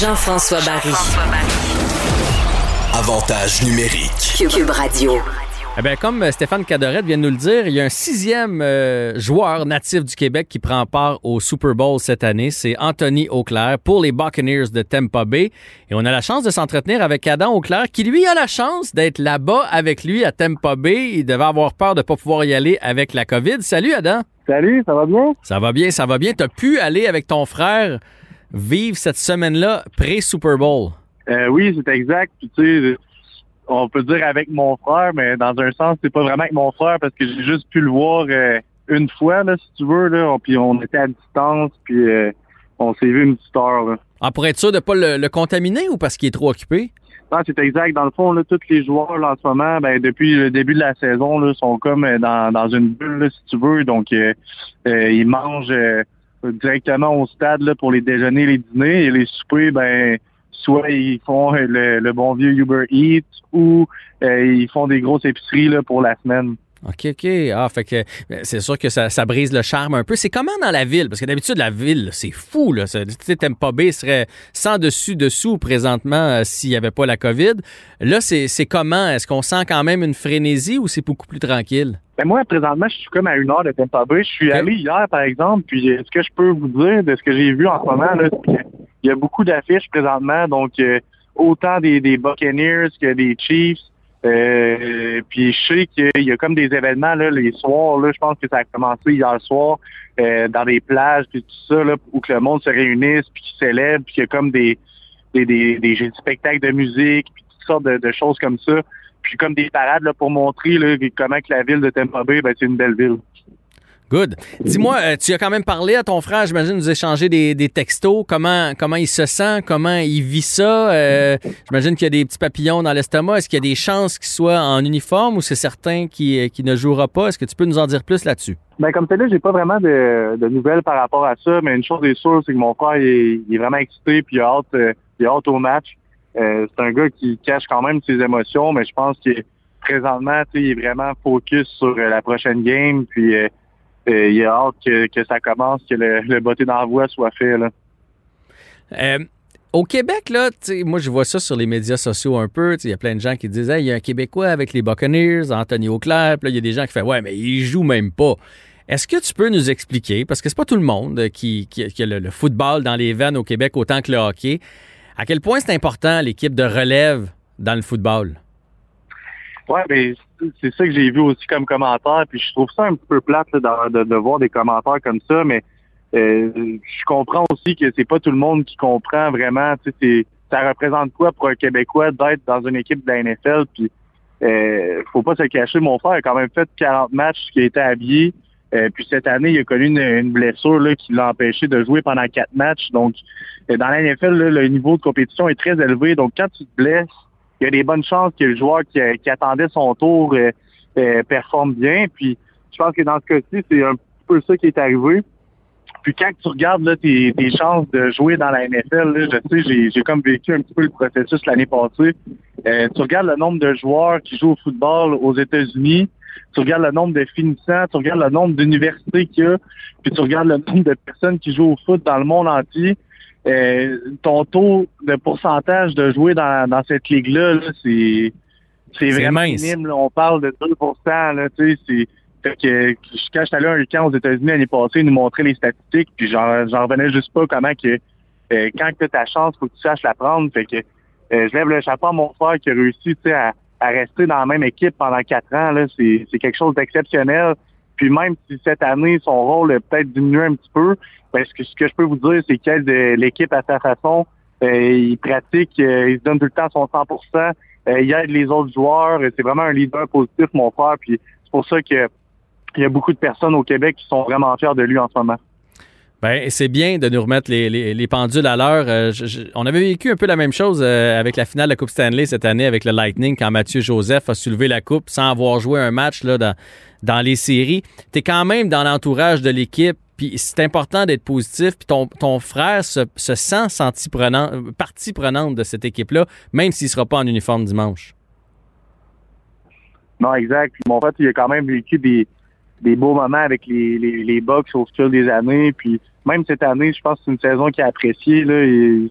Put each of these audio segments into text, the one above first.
Jean-François Barry. Avantage numérique. Cube Radio. Eh bien, comme Stéphane Cadorette vient de nous le dire, il y a un sixième euh, joueur natif du Québec qui prend part au Super Bowl cette année. C'est Anthony Auclair pour les Buccaneers de Tampa Bay. Et on a la chance de s'entretenir avec Adam Auclair, qui lui a la chance d'être là-bas avec lui à Tampa Bay. Il devait avoir peur de ne pas pouvoir y aller avec la COVID. Salut Adam. Salut, ça va bien? Ça va bien, ça va bien. Tu as pu aller avec ton frère vivre cette semaine-là pré-Super Bowl. Euh, oui, c'est exact. Puis, tu sais, on peut dire avec mon frère, mais dans un sens, c'est pas vraiment avec mon frère parce que j'ai juste pu le voir euh, une fois, là, si tu veux. Là, puis on était à distance, puis euh, on s'est vu une petite heure. Là. Ah, pour être sûr de ne pas le, le, contaminer ou parce qu'il est trop occupé? Non, c'est exact. Dans le fond, là, tous les joueurs là, en ce moment, ben, depuis le début de la saison, là, sont comme euh, dans, dans une bulle, là, si tu veux. Donc, euh, euh, ils mangent directement au stade là, pour les déjeuners, les dîners et les soupers, ben soit ils font le, bon vieux Uber Eats ou euh, ils font des grosses épiceries là, pour la semaine. OK, OK. Ah, fait que c'est sûr que ça, ça, brise le charme un peu. C'est comment dans la ville? Parce que d'habitude, la ville, c'est fou, là. Tu sais, Tampa Bay serait sans dessus-dessous présentement euh, s'il n'y avait pas la COVID. Là, c'est comment? Est-ce qu'on sent quand même une frénésie ou c'est beaucoup plus tranquille? Ben moi, présentement, je suis comme à une heure de Tampa Bay. Je suis okay. allé hier, par exemple, puis ce que je peux vous dire de ce que j'ai vu en ce moment, là, il y a beaucoup d'affiches présentement, donc euh, autant des, des Buccaneers que des Chiefs. Euh, puis je sais qu'il y a comme des événements là, les soirs, là, je pense que ça a commencé hier soir, euh, dans des plages, puis tout ça, là, où que le monde se réunisse, puis qui célèbre, puis qu'il y a comme des, des, des, des, spectacles de musique, puis toutes sortes de, de, choses comme ça. Puis comme des parades là, pour montrer là, comment que la ville de Tampa Bay, ben, c'est une belle ville. Good. Dis-moi, euh, tu as quand même parlé à ton frère, j'imagine, nous échanger des, des, textos. Comment, comment il se sent? Comment il vit ça? Euh, j'imagine qu'il y a des petits papillons dans l'estomac. Est-ce qu'il y a des chances qu'il soit en uniforme ou c'est certain qu'il ne jouera pas? Est-ce que tu peux nous en dire plus là-dessus? Ben, comme tu là, j'ai pas vraiment de, de, nouvelles par rapport à ça, mais une chose est sûre, c'est que mon frère il est, il est, vraiment excité puis il a hâte, euh, il a hâte au match. Euh, c'est un gars qui cache quand même ses émotions, mais je pense que présentement, il est vraiment focus sur la prochaine game. Puis euh, il a hâte que, ça commence, que le, le botté d'envoi soit fait. Là. Euh, au Québec, là, moi, je vois ça sur les médias sociaux un peu. Il y a plein de gens qui disent il y a un Québécois avec les Buccaneers, Anthony Auclair. Puis il y a des gens qui font Ouais, mais il joue même pas. Est-ce que tu peux nous expliquer, parce que c'est pas tout le monde qui a le, le, football dans les veines au Québec autant que le hockey, à quel point c'est important l'équipe de relève dans le football? Ouais, mais c'est ça que j'ai vu aussi comme commentaire. Puis je trouve ça un peu plate de, voir des commentaires comme ça, mais euh, je comprends aussi que c'est pas tout le monde qui comprend vraiment. Ça représente quoi pour un Québécois d'être dans une équipe de la NFL. Puis euh, faut pas se cacher, mon frère a quand même fait 40 matchs qui a été habillé. Euh, puis cette année, il a connu une, une blessure là, qui l'a empêché de jouer pendant quatre matchs. Donc, dans la NFL, là, le niveau de compétition est très élevé. Donc, quand tu te blesses, il y a des bonnes chances que le joueur qui, qui attendait son tour euh, euh, performe bien. Puis je pense que dans ce cas-ci, c'est un peu ça qui est arrivé. Puis quand tu regardes là, tes, tes chances de jouer dans la NFL, là, je sais, j'ai comme vécu un petit peu le processus l'année passée. Euh, tu regardes le nombre de joueurs qui jouent au football aux États-Unis, tu regardes le nombre de finissants, tu regardes le nombre d'universités qu'il y a, puis tu regardes le nombre de personnes qui jouent au foot dans le monde entier. Euh, ton taux de pourcentage de jouer dans, dans cette ligue-là, -là, c'est c'est vraiment mince. minime. Là. On parle de 2 là, tu sais, Fait que quand j'étais allé à un camp aux États-Unis l'année passée, ils nous montraient les statistiques, puis j'en revenais juste pas comment que euh, quand tu as ta chance, faut que tu saches la prendre. Fait que euh, je lève le chapeau à mon frère qui a réussi tu sais, à, à rester dans la même équipe pendant quatre ans. Là, c'est, c'est quelque chose d'exceptionnel. Puis même si cette année, son rôle a peut-être diminué un petit peu, ben, ce, que, ce que je peux vous dire, c'est qu'il aide euh, l'équipe à sa façon. Euh, il pratique, euh, il se donne tout le temps son 100% euh, Il aide les autres joueurs. C'est vraiment un leader positif, mon frère. Puis c'est pour ça que il y a beaucoup de personnes au Québec qui sont vraiment fiers de lui en ce moment. Ben, c'est bien de nous remettre les, les, les pendules à l'heure. Euh, on avait vécu un peu la même chose euh, avec la finale de la Coupe Stanley cette année avec le Lightning quand Mathieu Joseph a soulevé la coupe sans avoir joué un match là, dans, dans les séries. Tu es quand même dans l'entourage de l'équipe, puis c'est important d'être positif. Puis ton, ton frère se, se sent senti prenant, partie prenante de cette équipe-là, même s'il ne sera pas en uniforme dimanche. Non, exact. Mon frère, il a quand même vécu des, des beaux moments avec les, les, les Bucks au fil des années. Puis même cette année, je pense que c'est une saison qu'il a appréciée. Là. Il-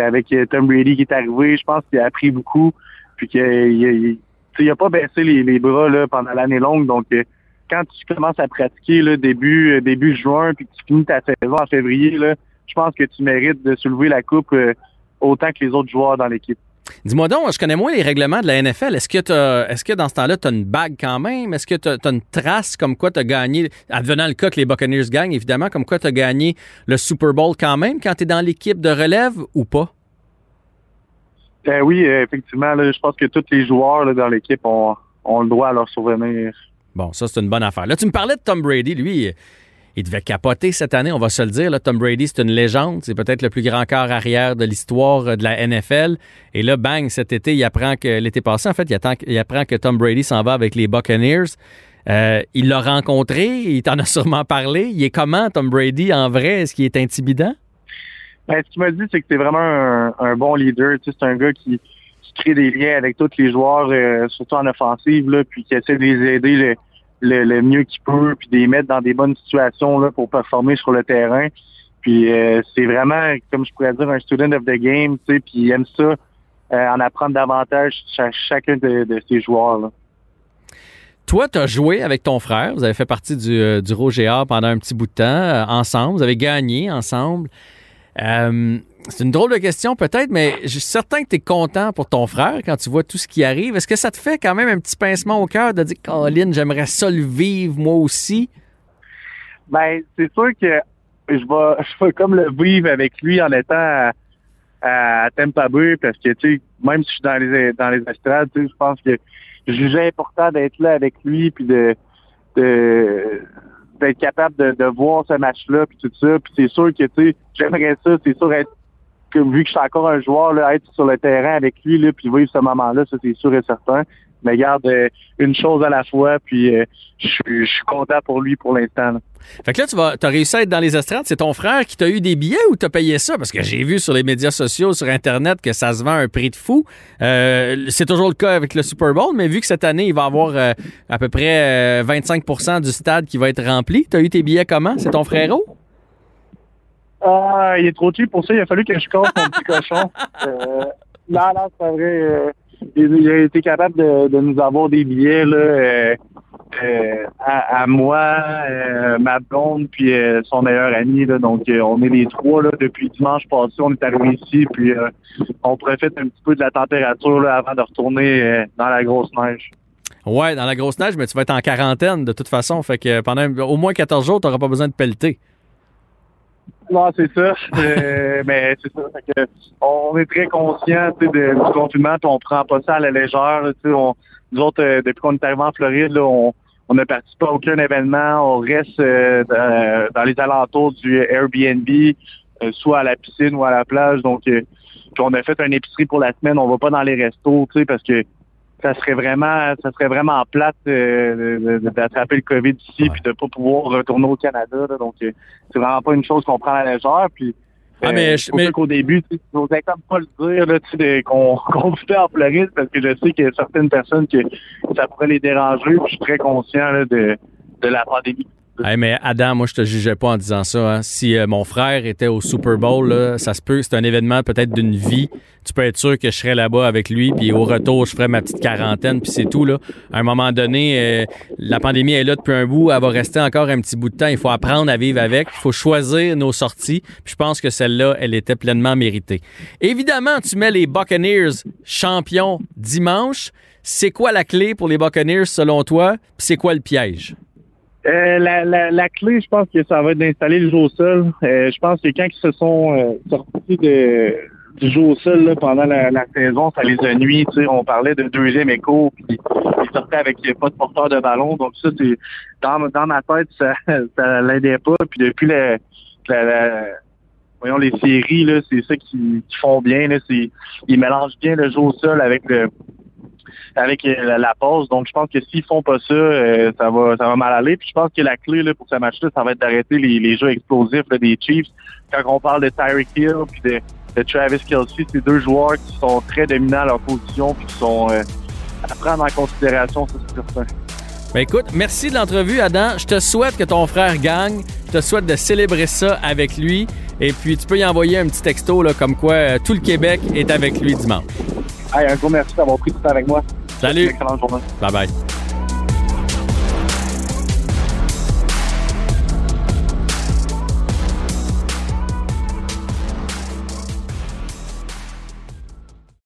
avec euh, Tom Brady qui est arrivé, je pense qu'il a appris beaucoup. Puis qu'il il, il, tu sais, il a pas baissé les, bras là, pendant l'année longue. Donc euh, quand tu commences à pratiquer là, début, euh, début juin, puis que tu finis ta saison en février, là, je pense que tu mérites de soulever la coupe autant que les autres joueurs dans l'équipe. Dis-moi donc, je connais moins les règlements de la NFL. Est-ce que, est-ce que dans ce temps-là, tu as une bague quand même? Est-ce que tu as, une trace comme quoi tu as gagné, advenant le cas que les Buccaneers gagnent, évidemment, comme quoi tu as gagné le Super Bowl quand même quand tu es dans l'équipe de relève ou pas? Euh, oui, effectivement, là, je pense que tous les joueurs là, dans l'équipe ont, ont le droit à leur souvenir. Bon, ça, c'est une bonne affaire. Là, tu me parlais de Tom Brady. Lui, il devait capoter cette année, on va se le dire. Là, Tom Brady, c'est une légende. C'est peut-être le plus grand quart arrière de l'histoire euh, de la NFL. Et là, bang, cet été, il apprend que l'été passé, en fait, il, apprend que Tom Brady s'en va avec les Buccaneers. Euh, il l'a rencontré, il t'en a sûrement parlé. Il est comment, Tom Brady, en vrai? Est-ce qu'il est intimidant? Ben, ce qu'il m'a dit, c'est que c'est vraiment un, bon leader. C'est un gars qui, crée des liens avec tous les joueurs, euh, surtout en offensive, là, puis qui essaie de les aider le, le, mieux qu'il peut, puis de les mettre dans des bonnes situations là, pour performer sur le terrain. Puis euh, c'est vraiment, comme je pourrais dire, un student of the game, tu sais, puis il aime ça, euh, en apprendre davantage cha- chacun de, de ses joueurs. Là. Toi, tu as joué avec ton frère. Vous avez fait partie du, euh, du Roger pendant un petit bout de temps ensemble. Vous avez gagné ensemble. C'est une drôle de question peut-être, mais je suis certain que tu es content pour ton frère quand tu vois tout ce qui arrive. Est-ce que ça te fait quand même un petit pincement au cœur de dire, Colin, j'aimerais ça le vivre moi aussi? Ben, c'est sûr que je vais, je vais comme le vivre avec lui en étant à, à Tampa Bay parce que, tu sais, même si je suis dans les, dans les estrades, tu sais, je pense que je jugeais important d'être là avec lui puis de, de d'être capable de, de voir ce match-là puis tout ça. Puis c'est sûr que, tu sais, j'aimerais ça, c'est sûr être vu que je suis encore un joueur, là, être sur le terrain avec lui, là, puis vivre ce moment-là, ça c'est sûr et certain. Mais garde euh, une chose à la fois, puis euh, je suis content pour lui pour l'instant. Fait que là, tu vas, as réussi à être dans les estrades. C'est ton frère qui t'a eu des billets ou t'as payé ça? Parce que j'ai vu sur les médias sociaux, sur Internet, que ça se vend à un prix de fou. Euh, c'est toujours le cas avec le Super Bowl, mais vu que cette année, il va y avoir à peu près euh, 25% du stade qui va être rempli, t'as eu tes billets comment? C'est ton frérot? Ah, il est trop cheap pour ça. Il a fallu que je casse mon petit cochon. Euh, là, là, c'est vrai. euh, il, a été capable de, de nous avoir des billets là, euh, euh, à, à moi, euh, ma blonde, puis son meilleur ami. Là, donc, on est les trois là, depuis dimanche passé. On est arrivés ici, puis on profite un petit peu de la température là, avant de retourner dans la grosse neige. Ouais, dans la grosse neige, mais tu vas être en quarantaine de toute façon. Fait que pendant au moins 14 jours, t'auras pas besoin de pelleter. Non, c'est ça. Euh, mais c'est ça. Fait que on est très conscient du confinement, puis on prend pas ça à la légère. là, on, nous autres, euh, depuis qu'on est arrivé en Floride, là, on on ne participe pas à aucun événement. On reste euh, dans, dans les alentours du Airbnb, euh, soit à la piscine ou à la plage. Donc, euh, on a fait une épicerie pour la semaine. On va pas dans les restos, parce que ça serait vraiment, ça serait vraiment plate euh, d'attraper le COVID ici puis de pas pouvoir retourner au Canada. là. donc, euh, c'est vraiment pas une chose qu'on prend à la légère. Puis, Ah, mais euh, je- c'est pour mais- qu'au début, tu sais, je n'osais comme pas le dire qu'on qu'on vivait en Floride parce que je sais qu'il y a certaines personnes que ça pourrait les déranger. puis je suis très conscient là, de, de la pandémie. Hey, mais Adam, moi, je te jugeais pas en disant ça. hein. Si euh, mon frère était au Super Bowl, là, ça se peut, c'est un événement peut-être d'une vie. Tu peux être sûr que je serais là-bas avec lui, puis au retour, je ferais ma petite quarantaine, puis c'est tout. Là. À un moment donné, euh, la pandémie est là depuis un bout, elle va rester encore un petit bout de temps. Il faut apprendre à vivre avec, il faut choisir nos sorties. Puis je pense que celle-là, elle était pleinement méritée. Évidemment, tu mets les Buccaneers champions dimanche. C'est quoi la clé pour les Buccaneers selon toi? Puis c'est quoi le piège? Euh, la, la, la clé, je pense que ça va être d'installer le jeu au sol. Euh, je pense que quand ils se sont euh, sortis de, du jeu au sol là, pendant la, la saison, ça les a nuit. Tu sais, on parlait de deuxième écho, puis ils sortaient avec pas de porteur de ballon. Donc ça, c'est dans, dans ma tête, ça, ça l'aidait pas. Puis depuis la- voyons les séries, là, c'est ça qui, qui font bien. Là, c'est, ils mélangent bien le jeu au sol avec le avec euh, la, pause. Donc, je pense que s'ils font pas ça, euh, ça va mal aller. Puis je pense que la clé là, pour ce match-là, ça va être d'arrêter les, jeux explosifs des Chiefs. Quand on parle de Tyreek Hill puis de, Travis Kelsey, c'est deux joueurs qui sont très dominants à leur position puis qui sont euh, à prendre en considération, c'est certain. Ben écoute, merci de l'entrevue, Adam. Je te souhaite que ton frère gagne. Je te souhaite de célébrer ça avec lui. Et puis, tu peux y envoyer un petit texto là, comme quoi tout le Québec est avec lui dimanche. Hey, un gros merci d'avoir pris tout le temps avec moi. Salut. Excellente journée. Bye bye.